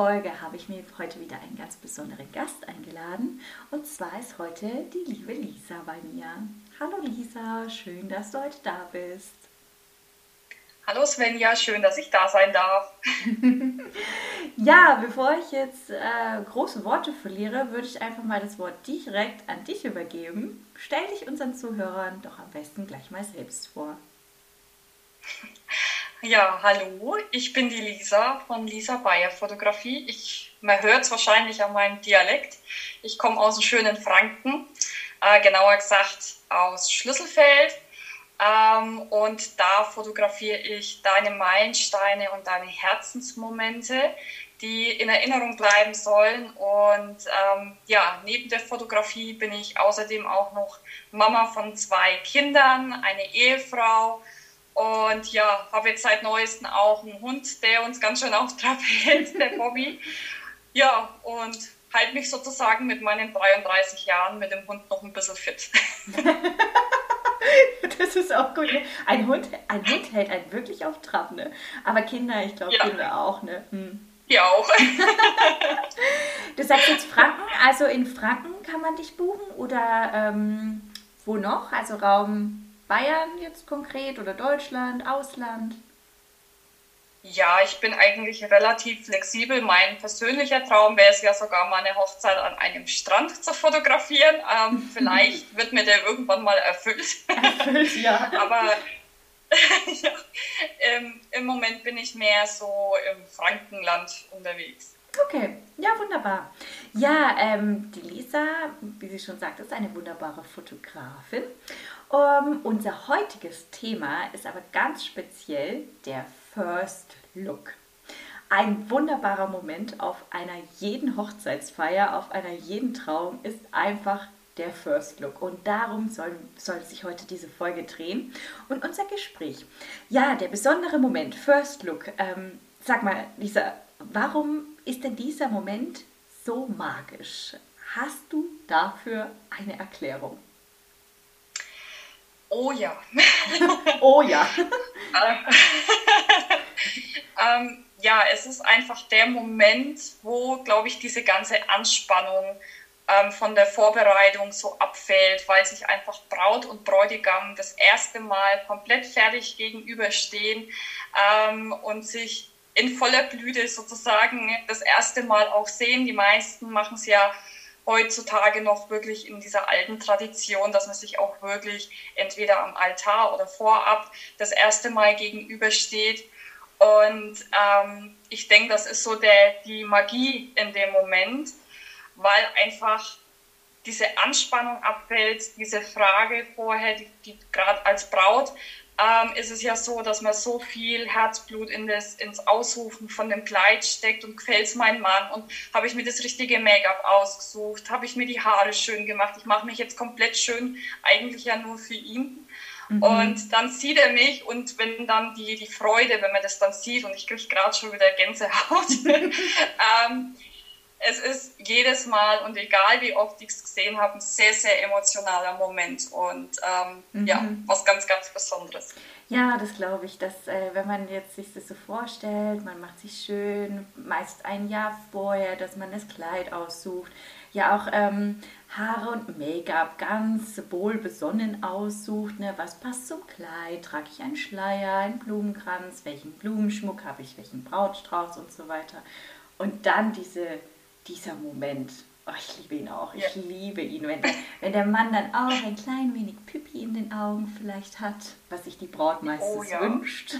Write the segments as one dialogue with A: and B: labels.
A: Folge habe ich mir heute wieder einen ganz besonderen Gast eingeladen. Und zwar ist heute die liebe Lisa bei mir. Hallo Lisa, schön, dass du heute da bist.
B: Hallo Svenja, schön, dass ich da sein darf.
A: ja, bevor ich jetzt äh, große Worte verliere, würde ich einfach mal das Wort direkt an dich übergeben. Stell dich unseren Zuhörern doch am besten gleich mal selbst vor.
B: Ja, hallo, ich bin die Lisa von Lisa Bayer Fotografie. Ich, man hört es wahrscheinlich an meinem Dialekt. Ich komme aus dem schönen Franken, äh, genauer gesagt aus Schlüsselfeld. Ähm, und da fotografiere ich deine Meilensteine und deine Herzensmomente, die in Erinnerung bleiben sollen. Und ähm, ja, neben der Fotografie bin ich außerdem auch noch Mama von zwei Kindern, eine Ehefrau und ja, habe jetzt seit neuestem auch einen Hund, der uns ganz schön auf Trab hält, der Bobby. Ja, und halte mich sozusagen mit meinen 33 Jahren mit dem Hund noch ein bisschen fit.
A: das ist auch gut. Ne? Ein, Hund, ein Hund hält einen wirklich auf Trab, ne? Aber Kinder, ich glaube, ja. Kinder auch, ne? Hm.
B: Ja, auch.
A: du sagst jetzt Franken, also in Franken kann man dich buchen oder ähm, wo noch? Also Raum Bayern jetzt konkret oder Deutschland, Ausland?
B: Ja, ich bin eigentlich relativ flexibel. Mein persönlicher Traum wäre es ja sogar mal eine Hochzeit an einem Strand zu fotografieren. Ähm, vielleicht wird mir der irgendwann mal erfüllt. Erfüllt, ja. Aber ja, ähm, im Moment bin ich mehr so im Frankenland unterwegs.
A: Okay, ja, wunderbar. Ja, ähm, die Lisa, wie sie schon sagt, ist eine wunderbare Fotografin. Um, ähm, unser heutiges Thema ist aber ganz speziell der First Look. Ein wunderbarer Moment auf einer jeden Hochzeitsfeier, auf einer jeden Trauung ist einfach der First Look. Und darum soll, soll sich heute diese Folge drehen und unser Gespräch. Ja, der besondere Moment, First Look. Ähm, sag mal, Lisa, warum ist denn dieser Moment so magisch? Hast du dafür eine Erklärung?
B: Oh ja.
A: oh ja.
B: ähm, ja, es ist einfach der Moment, wo, glaube ich, diese ganze Anspannung ähm, von der Vorbereitung so abfällt, weil sich einfach Braut und Bräutigam das erste Mal komplett fertig gegenüberstehen ähm, und sich in voller Blüte sozusagen das erste Mal auch sehen. Die meisten machen es ja heutzutage noch wirklich in dieser alten Tradition, dass man sich auch wirklich entweder am Altar oder vorab das erste Mal gegenübersteht. Und ähm, ich denke, das ist so der, die Magie in dem Moment, weil einfach diese Anspannung abfällt, diese Frage vorher, die, die gerade als Braut ähm, ist es ja so, dass man so viel Herzblut in das, ins Aussuchen von dem Kleid steckt und gefällt es meinem Mann und habe ich mir das richtige Make-up ausgesucht, habe ich mir die Haare schön gemacht, ich mache mich jetzt komplett schön, eigentlich ja nur für ihn. Mhm. Und dann sieht er mich und wenn dann die, die Freude, wenn man das dann sieht und ich kriege gerade schon wieder Gänsehaut, ähm, es ist jedes Mal und egal wie oft ich es gesehen habe, ein sehr, sehr emotionaler Moment und ähm, mhm. ja, was ganz, ganz Besonderes.
A: Ja, das glaube ich, dass äh, wenn man jetzt sich das so vorstellt, man macht sich schön, meist ein Jahr vorher, dass man das Kleid aussucht, ja auch ähm, Haare und Make-up ganz wohl besonnen aussucht, ne? was passt zum Kleid, trage ich einen Schleier, einen Blumenkranz, welchen Blumenschmuck habe ich, welchen Brautstrauß und so weiter. Und dann diese dieser Moment, oh, ich liebe ihn auch, ich ja. liebe ihn, wenn der, wenn der Mann dann auch ein klein wenig Pipi in den Augen vielleicht hat, was sich die Braut meistens oh, ja. wünscht.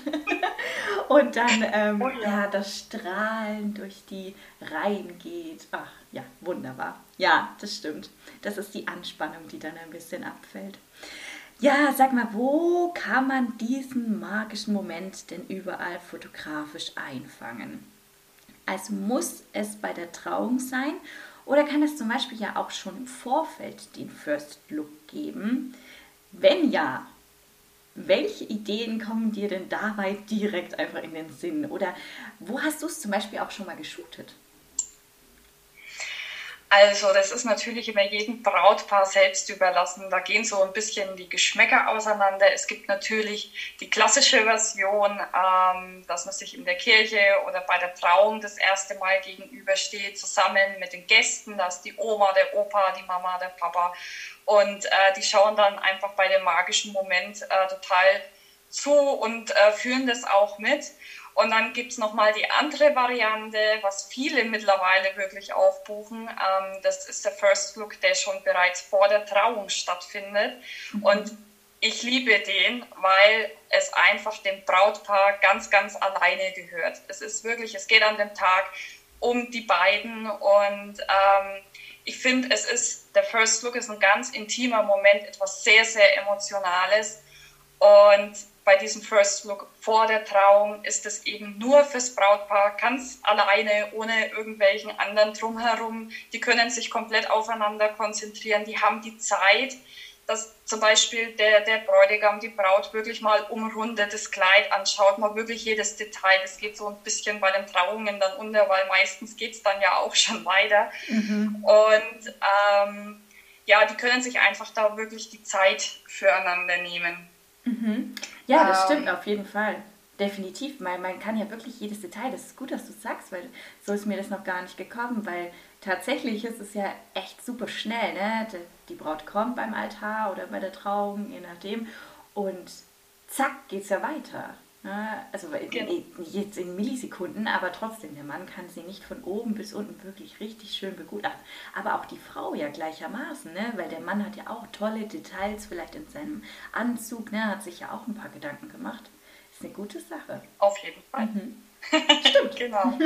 A: Und dann ähm, oh, ja. ja. das Strahlen durch die Reihen geht. Ach ja, wunderbar. Ja, das stimmt. Das ist die Anspannung, die dann ein bisschen abfällt. Ja, sag mal, wo kann man diesen magischen Moment denn überall fotografisch einfangen? Als muss es bei der Trauung sein? Oder kann es zum Beispiel ja auch schon im Vorfeld den First Look geben? Wenn ja, welche Ideen kommen dir denn dabei direkt einfach in den Sinn? Oder wo hast du es zum Beispiel auch schon mal geshootet?
B: Also das ist natürlich immer jedem Brautpaar selbst überlassen. Da gehen so ein bisschen die Geschmäcker auseinander. Es gibt natürlich die klassische Version, ähm, dass man sich in der Kirche oder bei der Trauung das erste Mal gegenübersteht, zusammen mit den Gästen. Da ist die Oma, der Opa, die Mama, der Papa. Und äh, die schauen dann einfach bei dem magischen Moment äh, total zu und äh, führen das auch mit. Und dann gibt es nochmal die andere Variante, was viele mittlerweile wirklich aufbuchen. Ähm, das ist der First Look, der schon bereits vor der Trauung stattfindet. Mhm. Und ich liebe den, weil es einfach dem Brautpaar ganz, ganz alleine gehört. Es ist wirklich, es geht an dem Tag um die beiden und ähm, ich finde, es ist, der First Look ist ein ganz intimer Moment, etwas sehr, sehr Emotionales und bei diesem First Look vor der Trauung ist es eben nur fürs Brautpaar ganz alleine, ohne irgendwelchen anderen drumherum. Die können sich komplett aufeinander konzentrieren, die haben die Zeit, dass zum Beispiel der, der Bräutigam die Braut wirklich mal umrundet, das Kleid anschaut, mal wirklich jedes Detail. Das geht so ein bisschen bei den Trauungen dann unter, weil meistens geht es dann ja auch schon weiter. Mhm. Und ähm, ja, die können sich einfach da wirklich die Zeit füreinander nehmen.
A: Mhm. Ja, das ähm, stimmt auf jeden Fall. Definitiv. Man, man kann ja wirklich jedes Detail, das ist gut, dass du sagst, weil so ist mir das noch gar nicht gekommen, weil tatsächlich ist es ja echt super schnell. Ne? Die Braut kommt beim Altar oder bei der Trauung, je nachdem, und zack, geht es ja weiter. Ne? Also genau. jetzt in Millisekunden, aber trotzdem, der Mann kann sie nicht von oben bis unten wirklich richtig schön begutachten. Aber auch die Frau ja gleichermaßen, ne? weil der Mann hat ja auch tolle Details, vielleicht in seinem Anzug, ne? hat sich ja auch ein paar Gedanken gemacht. Ist eine gute Sache.
B: Auf jeden Fall.
A: Mhm. Stimmt. genau.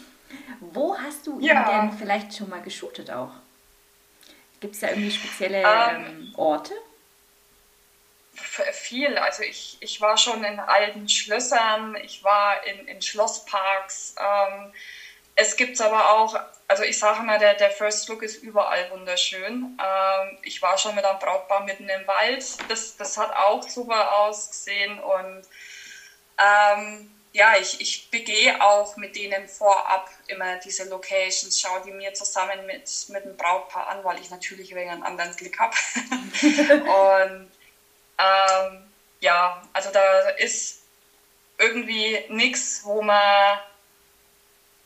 A: Wo hast du ja. ihn denn vielleicht schon mal geshootet auch? Gibt es da irgendwie spezielle ähm, ähm Orte?
B: Viel. Also ich, ich war schon in alten Schlössern, ich war in, in Schlossparks. Ähm, es gibt aber auch, also ich sage mal, der, der First Look ist überall wunderschön. Ähm, ich war schon mit einem Brautpaar mitten im Wald. Das, das hat auch super ausgesehen. Und ähm, ja, ich, ich begehe auch mit denen vorab immer diese Locations, schaue die mir zusammen mit, mit dem Brautpaar an, weil ich natürlich wegen einen anderen Blick habe. und ähm, ja, also da ist irgendwie nichts, wo man.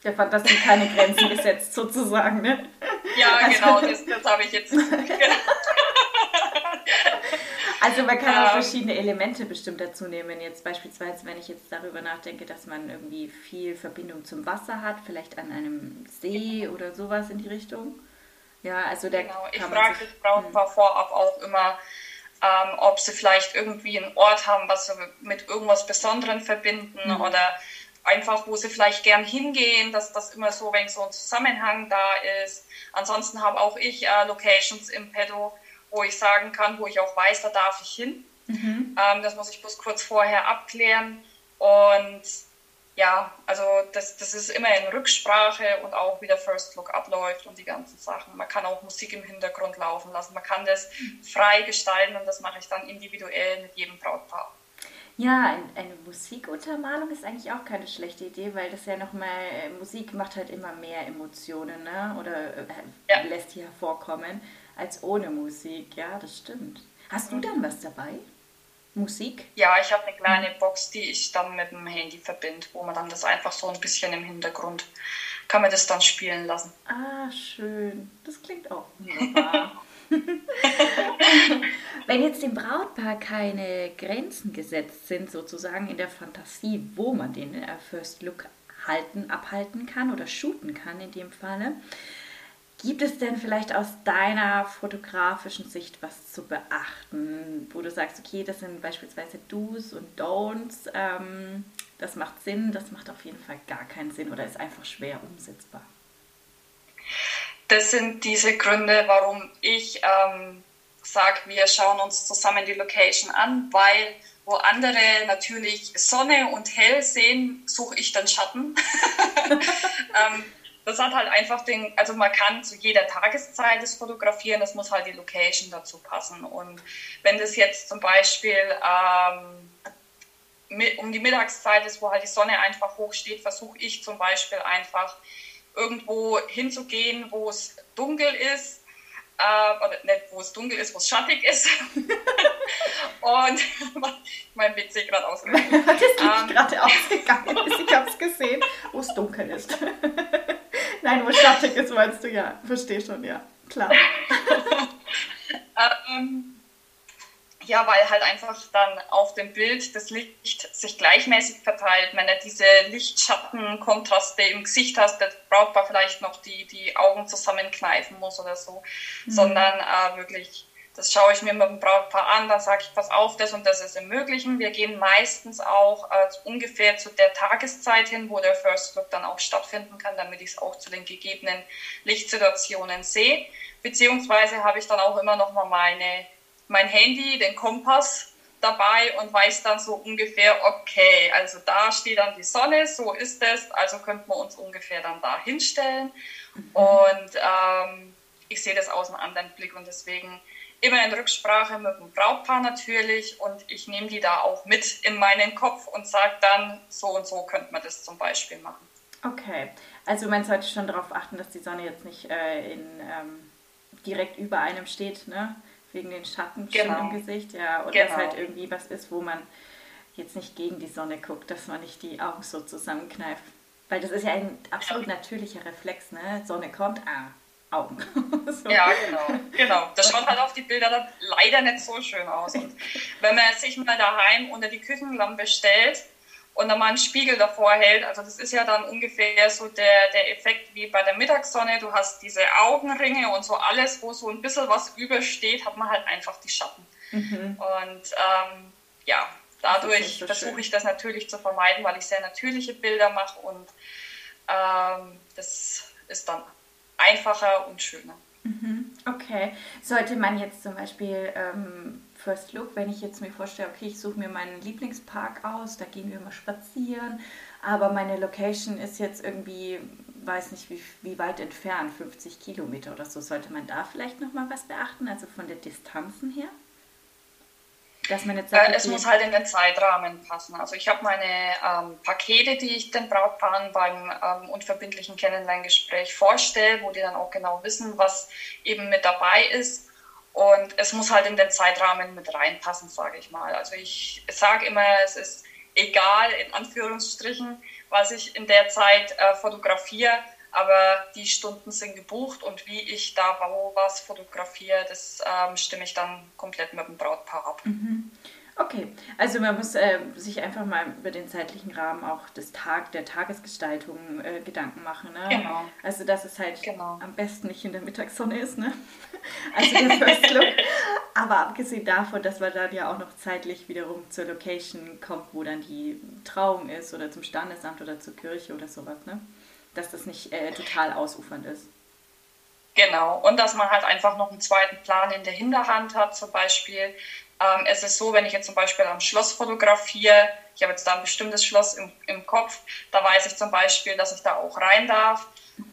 A: Der Fantasie keine Grenzen gesetzt, sozusagen, ne?
B: Ja, also, genau, das, das habe ich jetzt.
A: also man kann auch ähm. verschiedene Elemente bestimmt dazu nehmen. Jetzt beispielsweise, wenn ich jetzt darüber nachdenke, dass man irgendwie viel Verbindung zum Wasser hat, vielleicht an einem See oder sowas in die Richtung. Ja, also der
B: genau. Ich frage Brautpaar hm. vorab auch immer, ähm, ob sie vielleicht irgendwie einen Ort haben, was sie mit irgendwas Besonderem verbinden mhm. oder einfach, wo sie vielleicht gern hingehen, dass das immer so, wenn so ein Zusammenhang da ist. Ansonsten habe auch ich äh, Locations im Pedo, wo ich sagen kann, wo ich auch weiß, da darf ich hin. Mhm. Ähm, das muss ich bloß kurz vorher abklären. Und ja, also das, das ist immer in Rücksprache und auch wie der First Look abläuft und die ganzen Sachen. Man kann auch Musik im Hintergrund laufen lassen. Man kann das frei gestalten und das mache ich dann individuell mit jedem Brautpaar.
A: Ja, eine Musikuntermalung ist eigentlich auch keine schlechte Idee, weil das ja nochmal, äh, Musik macht halt immer mehr Emotionen, ne? Oder äh, ja. lässt hier hervorkommen, als ohne Musik. Ja, das stimmt. Hast du mhm. dann was dabei? Musik?
B: Ja, ich habe eine kleine Box, die ich dann mit dem Handy verbinde, wo man dann das einfach so ein bisschen im Hintergrund kann man das dann spielen lassen.
A: Ah, schön. Das klingt auch wunderbar. Wenn jetzt dem Brautpaar keine Grenzen gesetzt sind, sozusagen in der Fantasie, wo man den äh, First Look halten, abhalten kann oder shooten kann in dem Falle, Gibt es denn vielleicht aus deiner fotografischen Sicht was zu beachten, wo du sagst, okay, das sind beispielsweise Do's und Don'ts, ähm, das macht Sinn, das macht auf jeden Fall gar keinen Sinn oder ist einfach schwer umsetzbar?
B: Das sind diese Gründe, warum ich ähm, sage, wir schauen uns zusammen die Location an, weil wo andere natürlich Sonne und hell sehen, suche ich dann Schatten. ähm, das hat halt einfach den, also man kann zu jeder Tageszeit das fotografieren, das muss halt die Location dazu passen. Und wenn das jetzt zum Beispiel ähm, um die Mittagszeit ist, wo halt die Sonne einfach hoch steht, versuche ich zum Beispiel einfach irgendwo hinzugehen, wo es dunkel ist, äh, oder nicht, wo es dunkel ist, wo es schattig ist. und mein PC gerade ausgegangen.
A: das ist ähm, gerade ausgegangen ist. Ich habe es gesehen, wo es dunkel ist. Nein, wo schattig ist, meinst du ja. Verstehe schon, ja. Klar.
B: ähm, ja, weil halt einfach dann auf dem Bild das Licht sich gleichmäßig verteilt. Wenn du diese Lichtschattenkontraste im Gesicht hast, das braucht man vielleicht noch die, die Augen zusammenkneifen muss oder so, mhm. sondern äh, wirklich, das schaue ich mir mit dem Brautpaar an, dann sage ich, pass auf, das und das ist im Möglichen. Wir gehen meistens auch äh, ungefähr zu der Tageszeit hin, wo der First Look dann auch stattfinden kann, damit ich es auch zu den gegebenen Lichtsituationen sehe. Beziehungsweise habe ich dann auch immer noch mal meine mein Handy, den Kompass dabei und weiß dann so ungefähr, okay, also da steht dann die Sonne, so ist es, also könnten wir uns ungefähr dann da hinstellen. Mhm. Und ähm, ich sehe das aus einem anderen Blick und deswegen immer in Rücksprache mit dem Brautpaar natürlich und ich nehme die da auch mit in meinen Kopf und sage dann, so und so könnte man das zum Beispiel machen.
A: Okay, also man sollte schon darauf achten, dass die Sonne jetzt nicht äh, in, ähm, direkt über einem steht, ne? wegen den Schatten genau. im Gesicht, ja, oder genau. dass halt irgendwie was ist, wo man jetzt nicht gegen die Sonne guckt, dass man nicht die Augen so zusammenkneift. Weil das ist ja ein absolut natürlicher Reflex, ne? Sonne kommt, ah, Augen.
B: so. Ja, genau. genau. Das schaut halt auf die Bilder dann leider nicht so schön aus. Und wenn man sich mal daheim unter die Küchenlampe stellt und dann mal einen Spiegel davor hält. Also das ist ja dann ungefähr so der, der Effekt wie bei der Mittagssonne. Du hast diese Augenringe und so alles, wo so ein bisschen was übersteht, hat man halt einfach die Schatten. Mhm. Und ähm, ja, dadurch so versuche ich das natürlich zu vermeiden, weil ich sehr natürliche Bilder mache und ähm, das ist dann einfacher und schöner.
A: Mhm. Okay. Sollte man jetzt zum Beispiel ähm, First Look, wenn ich jetzt mir vorstelle, okay, ich suche mir meinen Lieblingspark aus, da gehen wir mal spazieren, aber meine Location ist jetzt irgendwie, weiß nicht wie, wie weit entfernt, 50 Kilometer oder so, sollte man da vielleicht nochmal was beachten, also von der Distanzen her?
B: Dass man jetzt sagt, äh, es muss halt in den Zeitrahmen passen. Also ich habe meine ähm, Pakete, die ich den Brautpaaren beim ähm, unverbindlichen Kennenlerngespräch vorstelle, wo die dann auch genau wissen, was eben mit dabei ist. Und es muss halt in den Zeitrahmen mit reinpassen, sage ich mal. Also ich sage immer, es ist egal, in Anführungsstrichen, was ich in der Zeit äh, fotografiere, aber die Stunden sind gebucht und wie ich da wo was fotografiere, das ähm, stimme ich dann komplett mit dem Brautpaar ab.
A: Mhm. Okay, also man muss äh, sich einfach mal über den zeitlichen Rahmen auch des Tag, der Tagesgestaltung äh, Gedanken machen. Ne? Genau. Also dass es halt genau. am besten nicht in der Mittagssonne ist, ne? Also der First Look. Aber abgesehen davon, dass man dann ja auch noch zeitlich wiederum zur Location kommt, wo dann die Trauung ist oder zum Standesamt oder zur Kirche oder sowas, ne? Dass das nicht äh, total ausufernd ist.
B: Genau, und dass man halt einfach noch einen zweiten Plan in der Hinterhand hat, zum Beispiel, ähm, es ist so, wenn ich jetzt zum Beispiel am Schloss fotografiere, ich habe jetzt da ein bestimmtes Schloss im, im Kopf, da weiß ich zum Beispiel, dass ich da auch rein darf.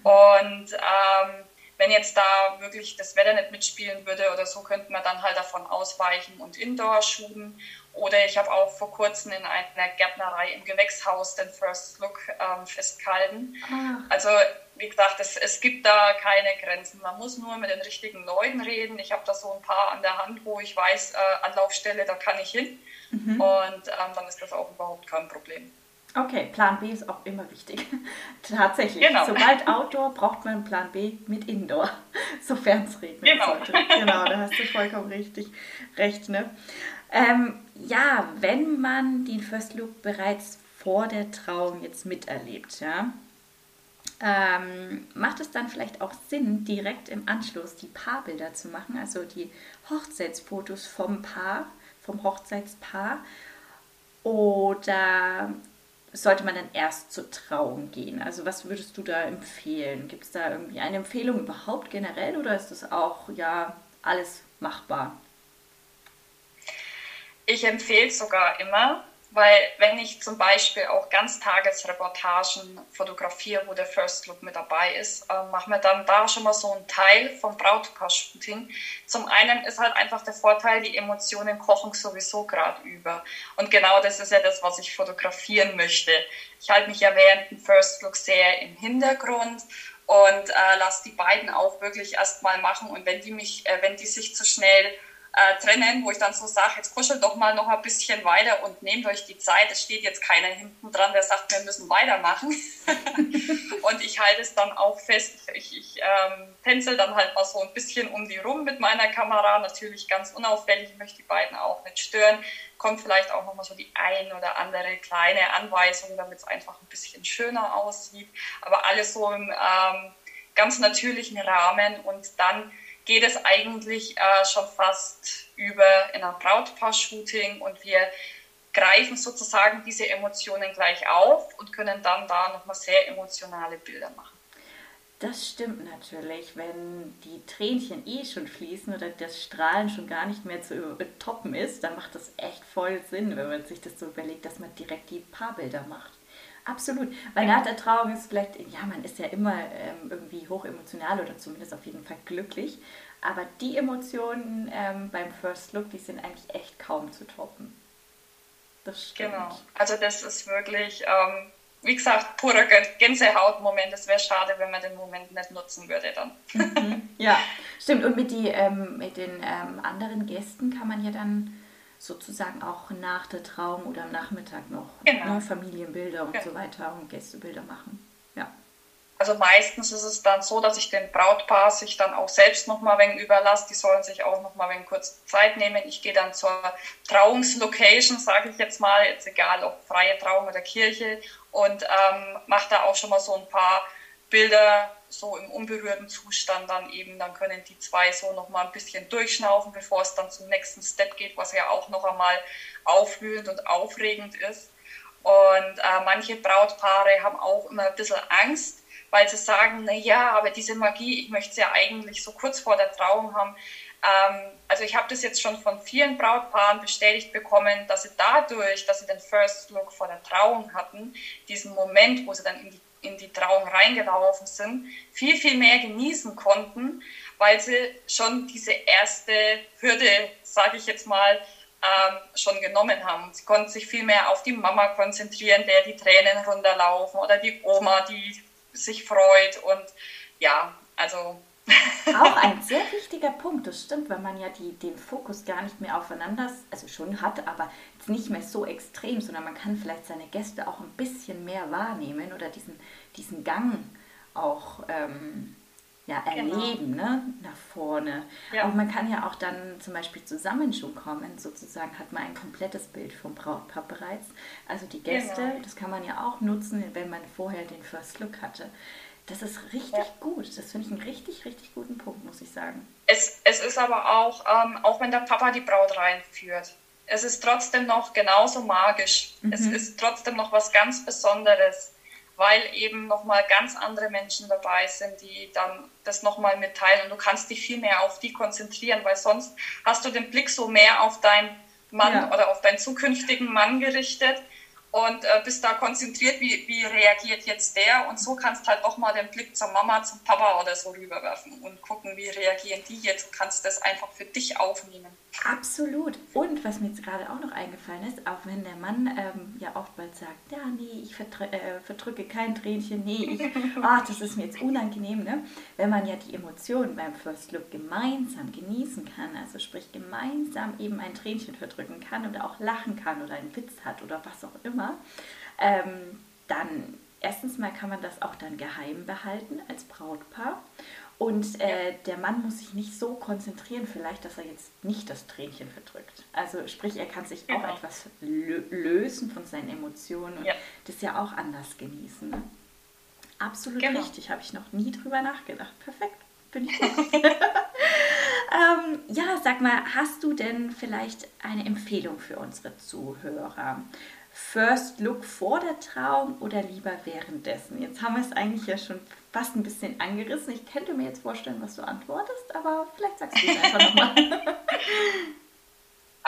B: Und ähm, wenn jetzt da wirklich das Wetter nicht mitspielen würde oder so, könnte man dann halt davon ausweichen und Indoor shooten. Oder ich habe auch vor kurzem in einer Gärtnerei im Gewächshaus den First Look ähm, festgehalten. Ah. Also wie gesagt, es, es gibt da keine Grenzen. Man muss nur mit den richtigen Leuten reden. Ich habe da so ein paar an der Hand, wo ich weiß, äh, Anlaufstelle, da kann ich hin. Mhm. Und ähm, dann ist das auch überhaupt kein Problem.
A: Okay, Plan B ist auch immer wichtig. Tatsächlich. Genau. Sobald Outdoor braucht man Plan B mit Indoor, sofern es regnet genau. sollte. Genau, da hast du vollkommen richtig recht. Ne? Ähm, ja, wenn man den First Look bereits vor der Trauung jetzt miterlebt, ja, ähm, macht es dann vielleicht auch Sinn, direkt im Anschluss die Paarbilder zu machen, also die Hochzeitsfotos vom Paar, vom Hochzeitspaar? Oder sollte man dann erst zur Trauung gehen? Also was würdest du da empfehlen? Gibt es da irgendwie eine Empfehlung überhaupt generell oder ist das auch ja alles machbar?
B: Ich empfehle sogar immer, weil wenn ich zum Beispiel auch Ganztagesreportagen fotografiere, wo der First Look mit dabei ist, äh, machen wir dann da schon mal so einen Teil vom Brautpaar-Shooting. Zum einen ist halt einfach der Vorteil, die Emotionen kochen sowieso gerade über. Und genau das ist ja das, was ich fotografieren möchte. Ich halte mich ja während dem First Look sehr im Hintergrund und äh, lasse die beiden auch wirklich erstmal machen. Und wenn die mich, äh, wenn die sich zu schnell äh, trennen, wo ich dann so sage, jetzt kuschelt doch mal noch ein bisschen weiter und nehmt euch die Zeit. Es steht jetzt keiner hinten dran, der sagt, wir müssen weitermachen. und ich halte es dann auch fest. Ich, ich ähm, tänzel dann halt mal so ein bisschen um die rum mit meiner Kamera, natürlich ganz unauffällig, ich möchte die beiden auch nicht stören. Kommt vielleicht auch nochmal so die ein oder andere kleine Anweisung, damit es einfach ein bisschen schöner aussieht. Aber alles so im ähm, ganz natürlichen Rahmen und dann geht es eigentlich äh, schon fast über in ein Brautpaar-Shooting und wir greifen sozusagen diese Emotionen gleich auf und können dann da nochmal sehr emotionale Bilder machen.
A: Das stimmt natürlich, wenn die Tränchen eh schon fließen oder das Strahlen schon gar nicht mehr zu toppen ist, dann macht das echt voll Sinn, wenn man sich das so überlegt, dass man direkt die Paarbilder macht. Absolut, weil nach der Trauung ist vielleicht, ja, man ist ja immer ähm, irgendwie hoch emotional oder zumindest auf jeden Fall glücklich, aber die Emotionen ähm, beim First Look, die sind eigentlich echt kaum zu toppen.
B: Das stimmt. Genau, also das ist wirklich, ähm, wie gesagt, purer Gänsehautmoment. Es wäre schade, wenn man den Moment nicht nutzen würde dann.
A: Mhm. ja, stimmt. Und mit, die, ähm, mit den ähm, anderen Gästen kann man ja dann sozusagen auch nach der Trauung oder am Nachmittag noch genau. ne, Familienbilder und genau. so weiter und Gästebilder machen. Ja.
B: Also meistens ist es dann so, dass ich den Brautpaar sich dann auch selbst noch mal wegen überlasse. Die sollen sich auch noch mal wegen kurz Zeit nehmen. Ich gehe dann zur Trauungslocation, sage ich jetzt mal, jetzt egal ob freie Trauung oder Kirche und ähm, mache da auch schon mal so ein paar Bilder so im unberührten Zustand dann eben, dann können die zwei so noch mal ein bisschen durchschnaufen, bevor es dann zum nächsten Step geht, was ja auch noch einmal aufwühlend und aufregend ist. Und äh, manche Brautpaare haben auch immer ein bisschen Angst, weil sie sagen, na ja, aber diese Magie, ich möchte sie ja eigentlich so kurz vor der Trauung haben. Ähm, also ich habe das jetzt schon von vielen Brautpaaren bestätigt bekommen, dass sie dadurch, dass sie den First Look vor der Trauung hatten, diesen Moment, wo sie dann in die in die Trauung reingelaufen sind, viel, viel mehr genießen konnten, weil sie schon diese erste Hürde, sage ich jetzt mal, ähm, schon genommen haben. Sie konnten sich viel mehr auf die Mama konzentrieren, der die Tränen runterlaufen oder die Oma, die sich freut und ja, also
A: auch ein sehr wichtiger Punkt, das stimmt, weil man ja die, den Fokus gar nicht mehr aufeinander, also schon hat, aber jetzt nicht mehr so extrem, sondern man kann vielleicht seine Gäste auch ein bisschen mehr wahrnehmen oder diesen, diesen Gang auch ähm, ja, genau. erleben, genau. ne, nach vorne. Ja. Und man kann ja auch dann zum Beispiel zusammen schon kommen, sozusagen hat man ein komplettes Bild vom Brautpaar bereits. Also die Gäste, genau. das kann man ja auch nutzen, wenn man vorher den First Look hatte. Das ist richtig ja. gut. Das finde ich einen richtig, richtig guten Punkt, muss ich sagen.
B: Es, es ist aber auch, ähm, auch wenn der Papa die Braut reinführt, es ist trotzdem noch genauso magisch. Mhm. Es ist trotzdem noch was ganz Besonderes, weil eben nochmal ganz andere Menschen dabei sind, die dann das nochmal mitteilen. Und du kannst dich viel mehr auf die konzentrieren, weil sonst hast du den Blick so mehr auf deinen Mann ja. oder auf deinen zukünftigen Mann gerichtet und äh, bist da konzentriert, wie, wie reagiert jetzt der und so kannst halt auch mal den Blick zur Mama, zum Papa oder so rüberwerfen und gucken, wie reagieren die jetzt und kannst das einfach für dich aufnehmen.
A: Absolut. Und was mir jetzt gerade auch noch eingefallen ist, auch wenn der Mann ähm, ja oftmals sagt, ja, nee, ich verdrücke, äh, verdrücke kein Tränchen, nee, ich, oh, das ist mir jetzt unangenehm, ne? wenn man ja die Emotionen beim First Look gemeinsam genießen kann, also sprich gemeinsam eben ein Tränchen verdrücken kann oder auch lachen kann oder einen Witz hat oder was auch immer, ähm, dann erstens mal kann man das auch dann geheim behalten als Brautpaar und äh, der Mann muss sich nicht so konzentrieren, vielleicht, dass er jetzt nicht das Tränchen verdrückt. Also sprich, er kann sich genau. auch etwas lö lösen von seinen Emotionen und ja. das ja auch anders genießen. Ne? Absolut genau. richtig, habe ich noch nie drüber nachgedacht. Perfekt, bin ich ähm, Ja, sag mal, hast du denn vielleicht eine Empfehlung für unsere Zuhörer? First Look vor der Trauung oder lieber währenddessen? Jetzt haben wir es eigentlich ja schon fast ein bisschen angerissen. Ich könnte mir jetzt vorstellen, was du antwortest, aber vielleicht sagst du es einfach nochmal.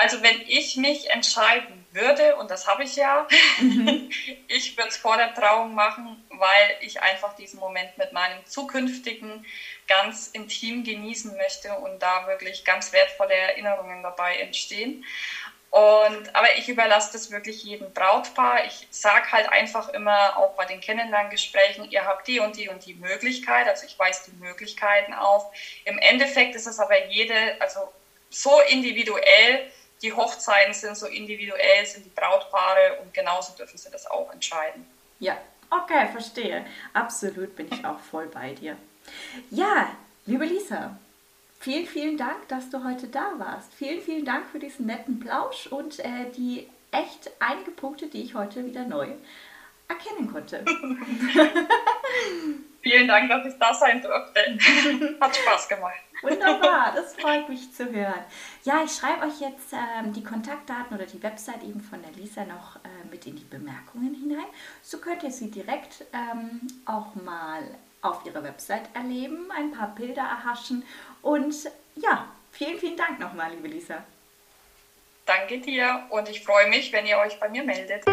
B: Also wenn ich mich entscheiden würde, und das habe ich ja, mhm. ich würde es vor der Trauung machen, weil ich einfach diesen Moment mit meinem zukünftigen ganz intim genießen möchte und da wirklich ganz wertvolle Erinnerungen dabei entstehen. Und, aber ich überlasse das wirklich jedem Brautpaar. Ich sage halt einfach immer, auch bei den Kennenlerngesprächen, ihr habt die und die und die Möglichkeit. Also ich weise die Möglichkeiten auf. Im Endeffekt ist es aber jede, also so individuell, die Hochzeiten sind so individuell, sind die Brautpaare und genauso dürfen sie das auch entscheiden.
A: Ja, okay, verstehe. Absolut bin ich auch voll bei dir. Ja, liebe Lisa, vielen, vielen Dank, dass du heute da warst. Vielen, vielen Dank für diesen netten Plausch und äh, die echt einige Punkte, die ich heute wieder neu erkennen konnte.
B: vielen Dank, dass ich da sein durfte. Hat Spaß gemacht.
A: Wunderbar, das freut mich zu hören. Ja, ich schreibe euch jetzt ähm, die Kontaktdaten oder die Website eben von der Lisa noch äh, mit in die Bemerkungen hinein. So könnt ihr sie direkt ähm, auch mal auf ihrer Website erleben, ein paar Bilder erhaschen und ja, vielen, vielen Dank nochmal, liebe Lisa.
B: Danke dir und ich freue mich, wenn ihr euch bei mir meldet.